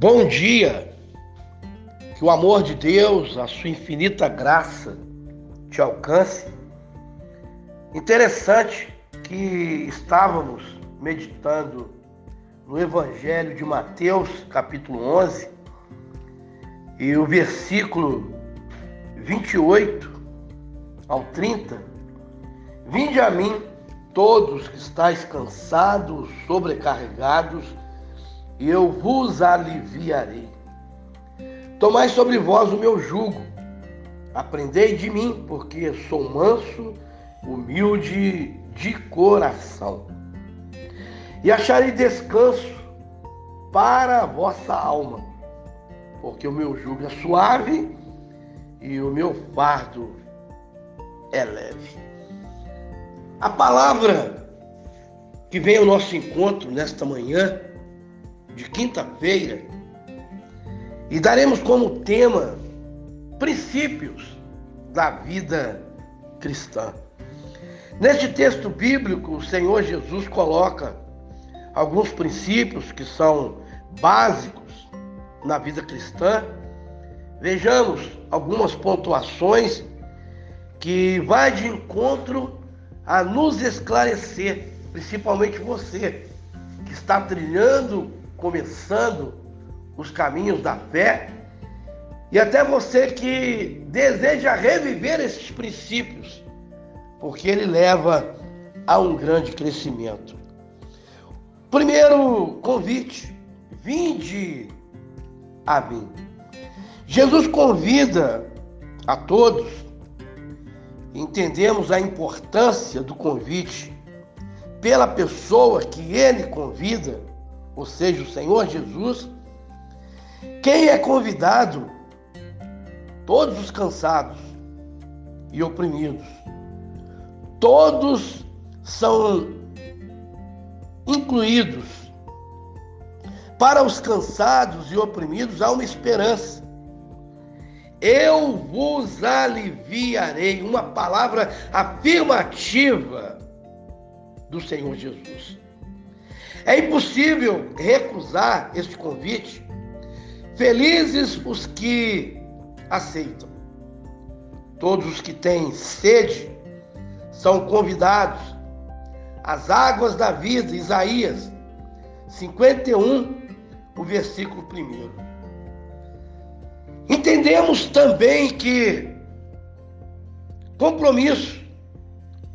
Bom dia, que o amor de Deus, a sua infinita graça te alcance. Interessante que estávamos meditando no Evangelho de Mateus, capítulo 11, e o versículo 28 ao 30. Vinde a mim, todos que estáis cansados, sobrecarregados, e eu vos aliviarei. Tomai sobre vós o meu jugo, aprendei de mim, porque sou manso, humilde de coração, e acharei descanso para a vossa alma, porque o meu jugo é suave e o meu fardo é leve. A palavra que vem ao nosso encontro nesta manhã de quinta-feira e daremos como tema princípios da vida cristã. Neste texto bíblico, o Senhor Jesus coloca alguns princípios que são básicos na vida cristã. Vejamos algumas pontuações que vai de encontro a nos esclarecer, principalmente você que está trilhando começando os caminhos da fé, e até você que deseja reviver esses princípios, porque ele leva a um grande crescimento. Primeiro convite: vinde a mim. Jesus convida a todos, entendemos a importância do convite pela pessoa que ele convida ou seja, o Senhor Jesus, quem é convidado? Todos os cansados e oprimidos. Todos são incluídos. Para os cansados e oprimidos há uma esperança. Eu vos aliviarei. Uma palavra afirmativa do Senhor Jesus. É impossível recusar este convite. Felizes os que aceitam. Todos os que têm sede são convidados. As águas da vida, Isaías 51, o versículo 1. Entendemos também que compromisso,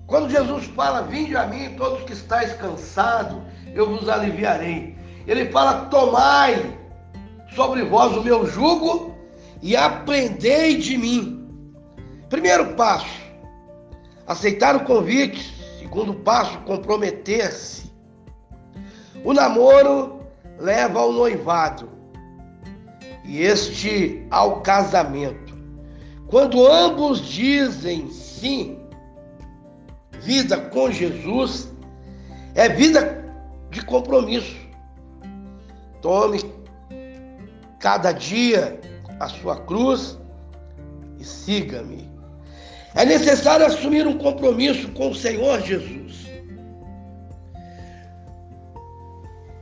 quando Jesus fala, vinde a mim todos que estáis cansados eu vos aliviarei. Ele fala: tomai sobre vós o meu jugo e aprendei de mim. Primeiro passo, aceitar o convite. Segundo passo, comprometer-se. O namoro leva ao noivado e este ao casamento. Quando ambos dizem sim, vida com Jesus é vida de compromisso. Tome cada dia a sua cruz e siga-me. É necessário assumir um compromisso com o Senhor Jesus.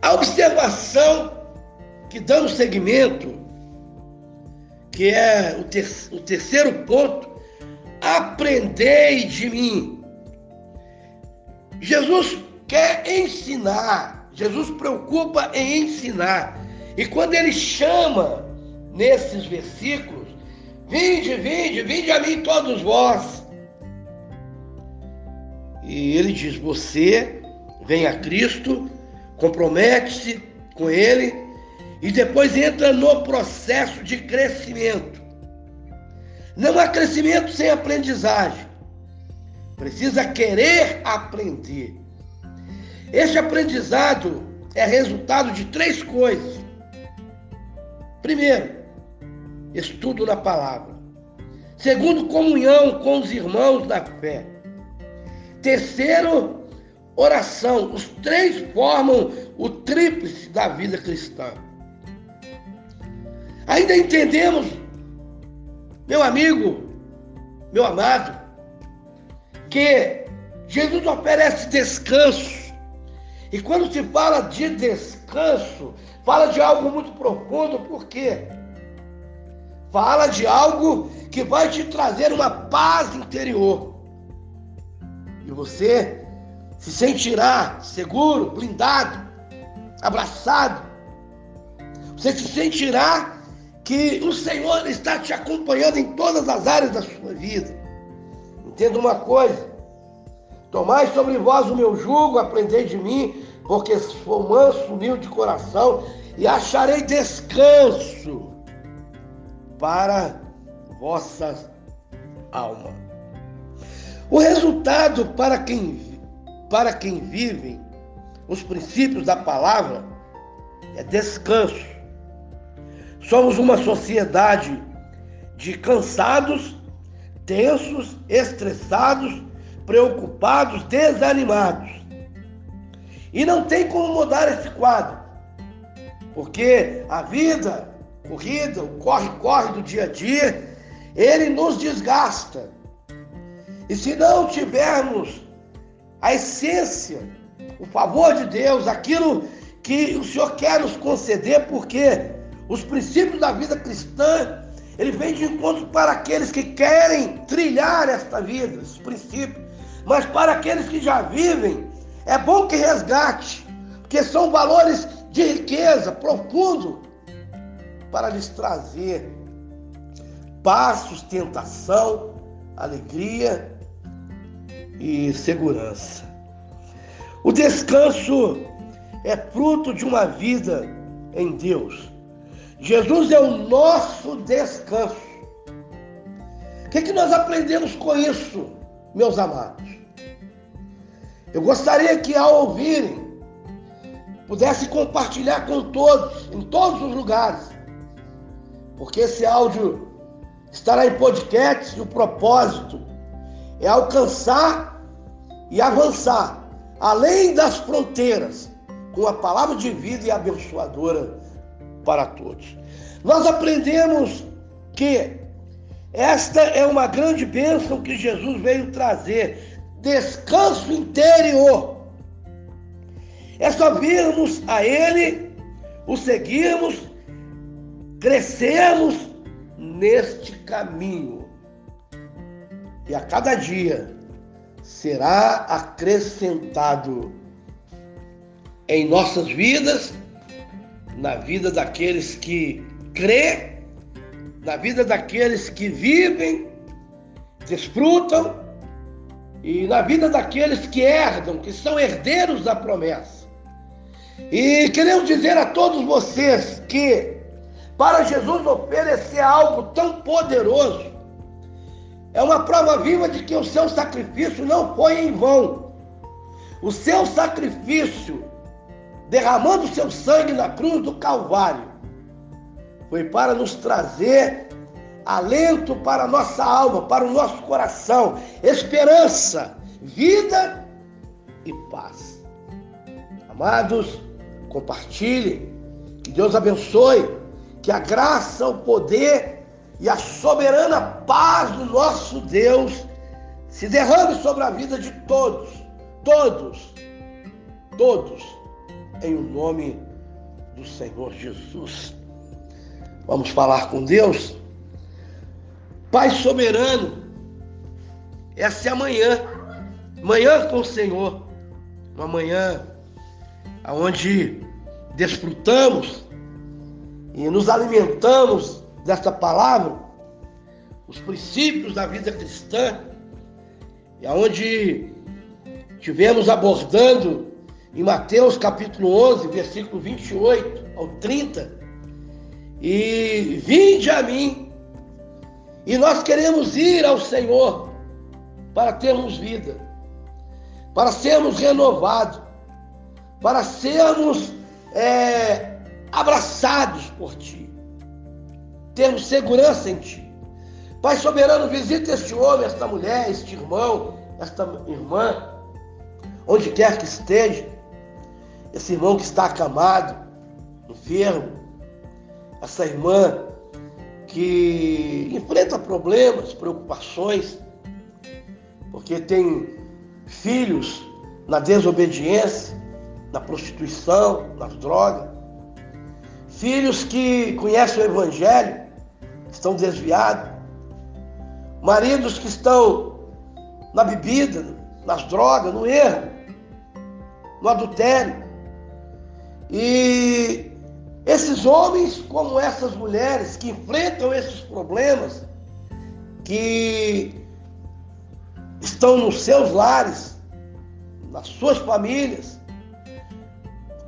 A observação que damos seguimento, que é o, ter o terceiro ponto, aprendei de mim. Jesus quer ensinar. Jesus preocupa em ensinar. E quando ele chama nesses versículos, vinde, vinde, vinde a mim todos vós. E ele diz: você vem a Cristo, compromete-se com ele e depois entra no processo de crescimento. Não há crescimento sem aprendizagem. Precisa querer aprender. Este aprendizado é resultado de três coisas. Primeiro, estudo na palavra. Segundo, comunhão com os irmãos da fé. Terceiro, oração. Os três formam o tríplice da vida cristã. Ainda entendemos, meu amigo, meu amado, que Jesus oferece descanso E quando se fala de descanso, fala de algo muito profundo, por quê? Fala de algo que vai te trazer uma paz interior. E você se sentirá seguro, blindado, abraçado. Você se sentirá que o Senhor está te acompanhando em todas as áreas da sua vida. Entenda uma coisa: tomai sobre vós o meu jugo, aprendei de mim, porque sou manso, humilde de coração, e acharei descanso para vossas almas. O resultado para quem, para quem vive os princípios da palavra é descanso. Somos uma sociedade de cansados, tensos, estressados, preocupados, desanimados. E não tem como mudar esse quadro, porque a vida corrida, o corre-corre do dia a dia, ele nos desgasta. E se não tivermos a essência, o favor de Deus, aquilo que o Senhor quer nos conceder, porque os princípios da vida cristã, ele vem de encontro para aqueles que querem trilhar esta vida, esses princípios. Mas para aqueles que já vivem, é bom que resgate, porque são valores de riqueza profundo para lhes trazer paz, sustentação, alegria e segurança. O descanso é fruto de uma vida em Deus. Jesus é o nosso descanso. O que, é que nós aprendemos com isso, meus amados? Eu gostaria que ao ouvirem, pudesse compartilhar com todos, em todos os lugares, porque esse áudio estará em podcast e o propósito é alcançar e avançar além das fronteiras com a palavra de vida e abençoadora para todos. Nós aprendemos que esta é uma grande bênção que Jesus veio trazer, descanso interior. É só virmos a Ele, o seguirmos crescemos neste caminho. E a cada dia será acrescentado em nossas vidas, na vida daqueles que crê, na vida daqueles que vivem, desfrutam e na vida daqueles que herdam, que são herdeiros da promessa. E queremos dizer a todos vocês que para Jesus oferecer algo tão poderoso, é uma prova viva de que o seu sacrifício não foi em vão. O seu sacrifício, derramando seu sangue na cruz do Calvário, foi para nos trazer alento para a nossa alma, para o nosso coração, esperança, vida e paz. Amados, compartilhe, que Deus abençoe que a graça, o poder e a soberana paz do nosso Deus se derrame sobre a vida de todos, todos, todos, em o nome do Senhor Jesus. Vamos falar com Deus? Pai soberano, essa é a manhã, manhã com o Senhor, uma manhã onde desfrutamos e nos alimentamos desta palavra, os princípios da vida cristã, e aonde tivemos abordando em Mateus capítulo 11, versículo 28 ao 30, e vinde a mim, e nós queremos ir ao Senhor para termos vida, para sermos renovados, para sermos é, abraçados por ti. Temos segurança em ti. Pai soberano, visita este homem, esta mulher, este irmão, esta irmã, onde quer que esteja, esse irmão que está acamado, enfermo, essa irmã que enfrenta problemas, preocupações, porque tem filhos na desobediência, na prostituição, nas drogas. Filhos que conhecem o Evangelho, estão desviados. Maridos que estão na bebida, nas drogas, no erro, no adultério. E esses homens, como essas mulheres que enfrentam esses problemas, que estão nos seus lares, nas suas famílias,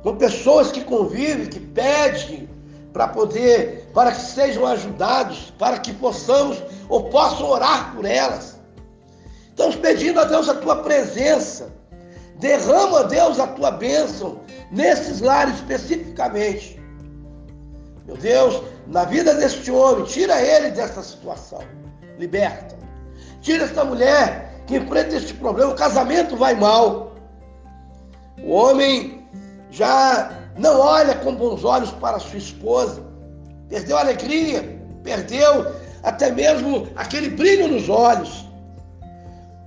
com pessoas que convivem, que pedem para poder, para que sejam ajudados, para que possamos ou possam orar por elas. Estamos pedindo a Deus a tua presença. Derrama, Deus, a tua bênção nesses lares especificamente. Meu Deus, na vida deste homem, tira ele dessa situação. Liberta. Tira essa mulher que enfrenta este problema. O casamento vai mal. O homem já não olha com bons olhos para sua esposa. Perdeu a alegria, perdeu até mesmo aquele brilho nos olhos.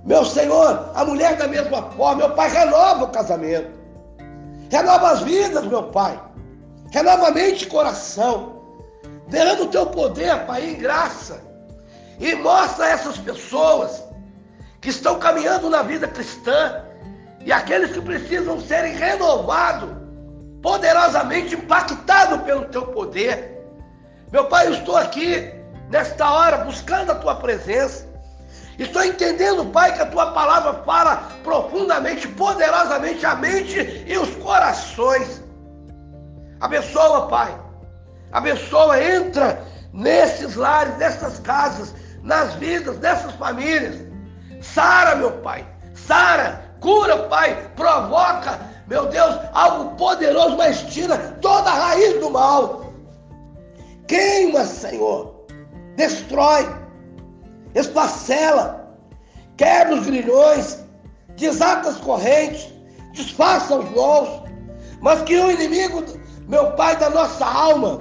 Meu Senhor, a mulher da mesma forma, meu Pai, renova o casamento. Renova as vidas, meu Pai. Renova mente e coração. Derrama o teu poder, Pai, em graça. E mostra a essas pessoas que estão caminhando na vida cristã e aqueles que precisam serem renovados, poderosamente impactados pelo teu poder. Meu Pai, eu estou aqui nesta hora buscando a tua presença. Estou entendendo, Pai, que a tua palavra fala profundamente, poderosamente a mente e os corações. Abençoa, Pai. Abençoa, entra nesses lares, nessas casas, nas vidas dessas famílias. Sara, meu Pai. Sara, cura, Pai. Provoca, meu Deus, algo poderoso, mas tira toda a raiz do mal. Queima, Senhor. Destrói. Esfacela. Quebra os grilhões. Desata as correntes. Desfaça os nós. Mas que o inimigo, meu Pai, da nossa alma,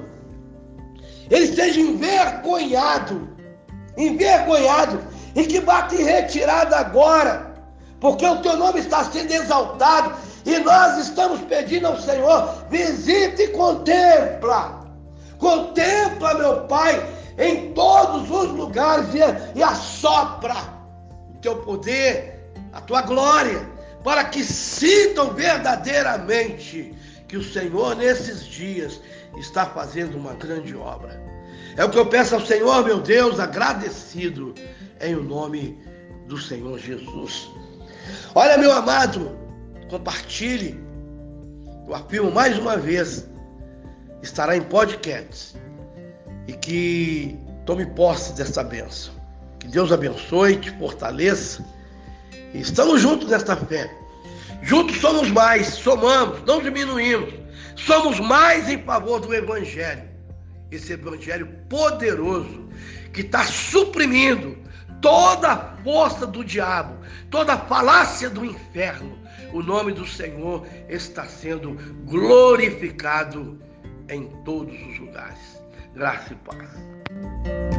ele seja envergonhado. Envergonhado. E que bata em retirada agora, porque o teu nome está sendo exaltado. E nós estamos pedindo ao Senhor: visite e contempla, contempla, meu Pai, em todos os lugares e, e assopra o teu poder, a tua glória, para que sintam verdadeiramente que o Senhor nesses dias está fazendo uma grande obra. É o que eu peço ao Senhor, meu Deus, agradecido em o nome do Senhor Jesus. Olha, meu amado, compartilhe. Eu afirmo mais uma vez, estará em podcast. E que tome posse dessa bênção. Que Deus abençoe, te fortaleça. E estamos juntos nesta fé. Juntos somos mais, somamos, não diminuímos. Somos mais em favor do Evangelho. Esse Evangelho poderoso que está suprimindo toda a força do diabo, toda a falácia do inferno. O nome do Senhor está sendo glorificado em todos os lugares. Graça e paz.